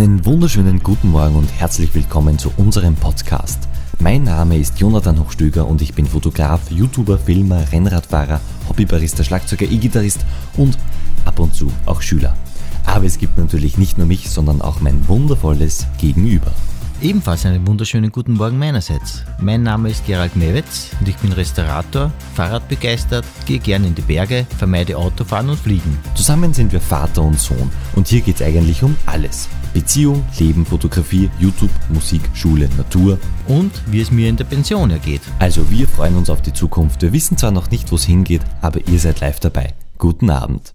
Einen wunderschönen guten Morgen und herzlich willkommen zu unserem Podcast. Mein Name ist Jonathan Hochstöger und ich bin Fotograf, YouTuber, Filmer, Rennradfahrer, Hobbybarista, Schlagzeuger, E-Gitarrist und ab und zu auch Schüler. Aber es gibt natürlich nicht nur mich, sondern auch mein wundervolles Gegenüber. Ebenfalls einen wunderschönen guten Morgen meinerseits. Mein Name ist Gerald Mewetz und ich bin Restaurator, Fahrradbegeistert, gehe gerne in die Berge, vermeide Autofahren und Fliegen. Zusammen sind wir Vater und Sohn und hier geht es eigentlich um alles. Beziehung, Leben, Fotografie, YouTube, Musik, Schule, Natur. Und wie es mir in der Pension ergeht. Also wir freuen uns auf die Zukunft. Wir wissen zwar noch nicht, wo es hingeht, aber ihr seid live dabei. Guten Abend.